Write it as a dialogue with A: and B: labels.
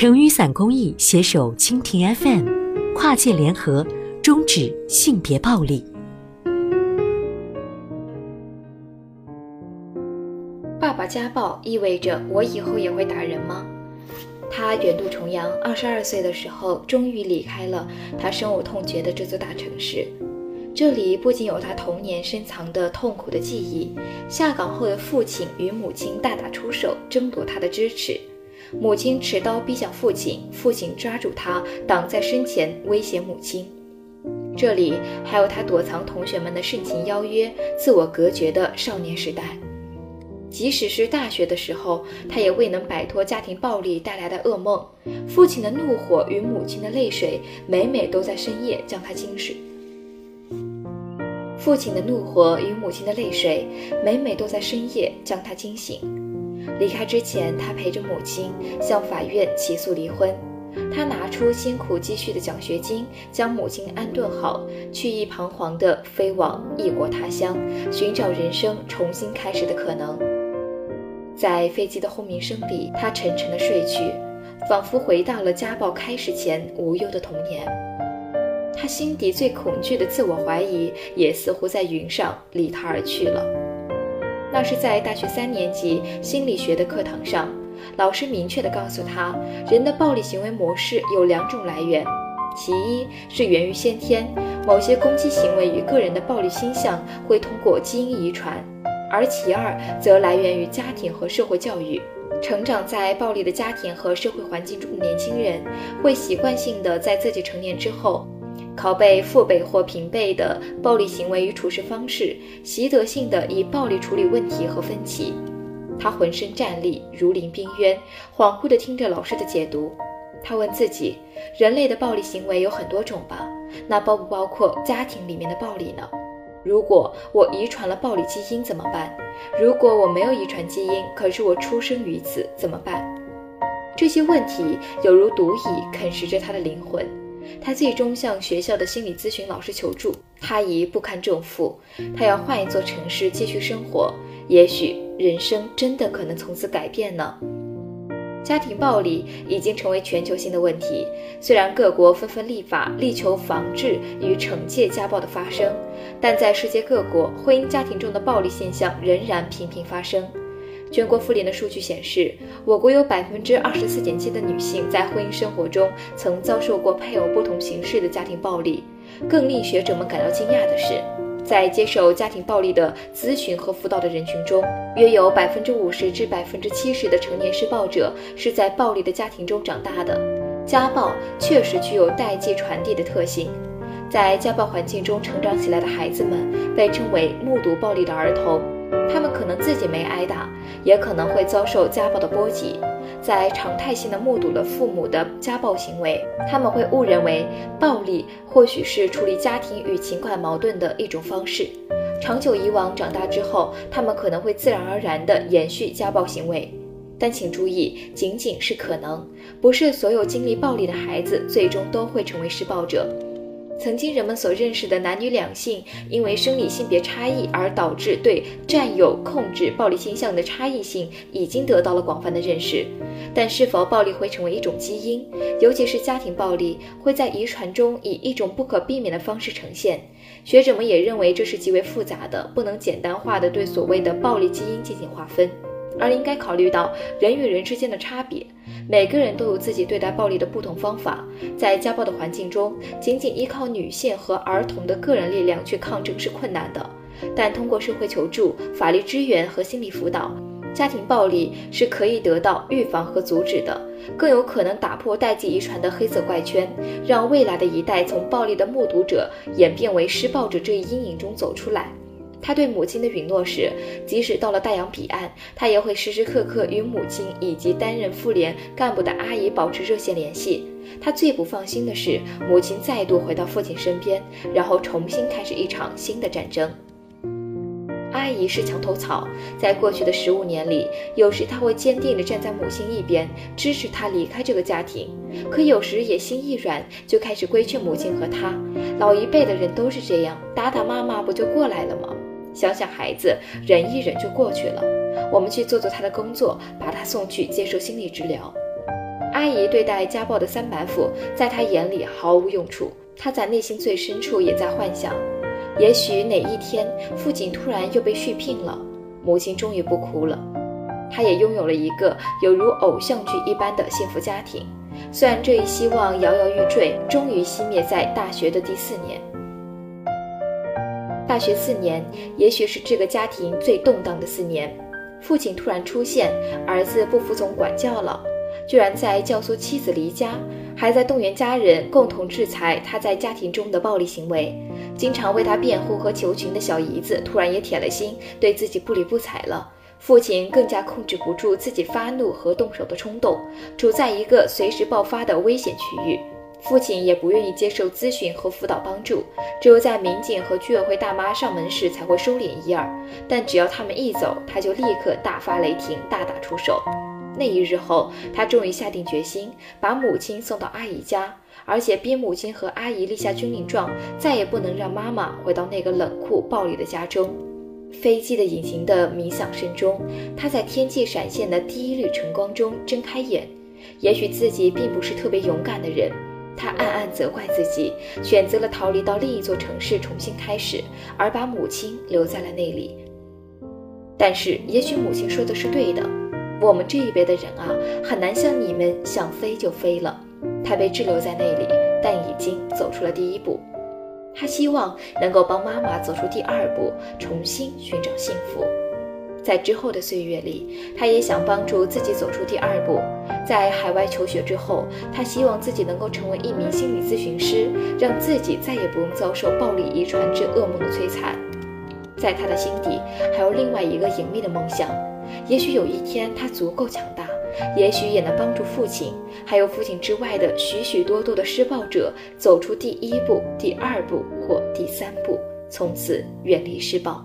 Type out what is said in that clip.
A: 成雨伞公益携手蜻蜓 FM，跨界联合，终止性别暴力。
B: 爸爸家暴意味着我以后也会打人吗？他远渡重洋，二十二岁的时候，终于离开了他深恶痛绝的这座大城市。这里不仅有他童年深藏的痛苦的记忆，下岗后的父亲与母亲大打出手，争夺他的支持。母亲持刀逼向父亲，父亲抓住他，挡在身前，威胁母亲。这里还有他躲藏同学们的盛情邀约，自我隔绝的少年时代。即使是大学的时候，他也未能摆脱家庭暴力带来的噩梦。父亲的怒火与母亲的泪水，每每都在深夜将他惊醒。父亲的怒火与母亲的泪水，每每都在深夜将他惊醒。离开之前，他陪着母亲向法院起诉离婚。他拿出辛苦积蓄的奖学金，将母亲安顿好，去意彷徨地飞往异国他乡，寻找人生重新开始的可能。在飞机的轰鸣声里，他沉沉地睡去，仿佛回到了家暴开始前无忧的童年。他心底最恐惧的自我怀疑，也似乎在云上离他而去了。那是在大学三年级心理学的课堂上，老师明确地告诉他，人的暴力行为模式有两种来源，其一是源于先天，某些攻击行为与个人的暴力倾向会通过基因遗传。而其二则来源于家庭和社会教育。成长在暴力的家庭和社会环境中的年轻人，会习惯性的在自己成年之后，拷贝父辈或平辈的暴力行为与处事方式，习得性的以暴力处理问题和分歧。他浑身战栗，如临冰渊，恍惚地听着老师的解读。他问自己：人类的暴力行为有很多种吧？那包不包括家庭里面的暴力呢？如果我遗传了暴力基因怎么办？如果我没有遗传基因，可是我出生于此怎么办？这些问题犹如毒蚁啃食着他的灵魂。他最终向学校的心理咨询老师求助。他已不堪重负，他要换一座城市继续生活。也许人生真的可能从此改变呢？家庭暴力已经成为全球性的问题。虽然各国纷纷立法，力求防治与惩戒家暴的发生，但在世界各国，婚姻家庭中的暴力现象仍然频频发生。全国妇联的数据显示，我国有百分之二十四点七的女性在婚姻生活中曾遭受过配偶不同形式的家庭暴力。更令学者们感到惊讶的是。在接受家庭暴力的咨询和辅导的人群中，约有百分之五十至百分之七十的成年施暴者是在暴力的家庭中长大的。家暴确实具有代际传递的特性，在家暴环境中成长起来的孩子们被称为目睹暴力的儿童。他们可能自己没挨打，也可能会遭受家暴的波及。在常态性的目睹了父母的家暴行为，他们会误认为暴力或许是处理家庭与情感矛盾的一种方式。长久以往，长大之后，他们可能会自然而然地延续家暴行为。但请注意，仅仅是可能，不是所有经历暴力的孩子最终都会成为施暴者。曾经人们所认识的男女两性，因为生理性别差异而导致对占有、控制、暴力倾向的差异性，已经得到了广泛的认识。但是否暴力会成为一种基因，尤其是家庭暴力会在遗传中以一种不可避免的方式呈现？学者们也认为这是极为复杂的，不能简单化的对所谓的暴力基因进行划分。而应该考虑到人与人之间的差别，每个人都有自己对待暴力的不同方法。在家暴的环境中，仅仅依靠女性和儿童的个人力量去抗争是困难的，但通过社会求助、法律支援和心理辅导，家庭暴力是可以得到预防和阻止的，更有可能打破代际遗传的黑色怪圈，让未来的一代从暴力的目睹者演变为施暴者这一阴影中走出来。他对母亲的允诺是，即使到了大洋彼岸，他也会时时刻刻与母亲以及担任妇联干部的阿姨保持热线联系。他最不放心的是，母亲再度回到父亲身边，然后重新开始一场新的战争。阿姨是墙头草，在过去的十五年里，有时她会坚定地站在母亲一边，支持她离开这个家庭；可有时也心一软，就开始规劝母亲和她。老一辈的人都是这样，打打骂骂不就过来了吗？想想孩子，忍一忍就过去了。我们去做做他的工作，把他送去接受心理治疗。阿姨对待家暴的三板斧，在他眼里毫无用处。他在内心最深处也在幻想，也许哪一天父亲突然又被续聘了，母亲终于不哭了，他也拥有了一个有如偶像剧一般的幸福家庭。虽然这一希望摇摇欲坠，终于熄灭在大学的第四年。大学四年，也许是这个家庭最动荡的四年。父亲突然出现，儿子不服从管教了，居然在教唆妻子离家，还在动员家人共同制裁他在家庭中的暴力行为。经常为他辩护和求情的小姨子突然也铁了心，对自己不理不睬了。父亲更加控制不住自己发怒和动手的冲动，处在一个随时爆发的危险区域。父亲也不愿意接受咨询和辅导帮助，只有在民警和居委会大妈上门时才会收敛一二。但只要他们一走，他就立刻大发雷霆，大打出手。那一日后，他终于下定决心把母亲送到阿姨家，而且逼母亲和阿姨立下军令状，再也不能让妈妈回到那个冷酷暴力的家中。飞机的引擎的鸣响声中，他在天际闪现的第一缕晨光中睁开眼。也许自己并不是特别勇敢的人。他暗暗责怪自己，选择了逃离到另一座城市重新开始，而把母亲留在了那里。但是，也许母亲说的是对的，我们这一辈的人啊，很难像你们想飞就飞了。他被滞留在那里，但已经走出了第一步。他希望能够帮妈妈走出第二步，重新寻找幸福。在之后的岁月里，他也想帮助自己走出第二步。在海外求学之后，他希望自己能够成为一名心理咨询师，让自己再也不用遭受暴力遗传之噩梦的摧残。在他的心底，还有另外一个隐秘的梦想：也许有一天他足够强大，也许也能帮助父亲，还有父亲之外的许许多多的施暴者走出第一步、第二步或第三步，从此远离施暴。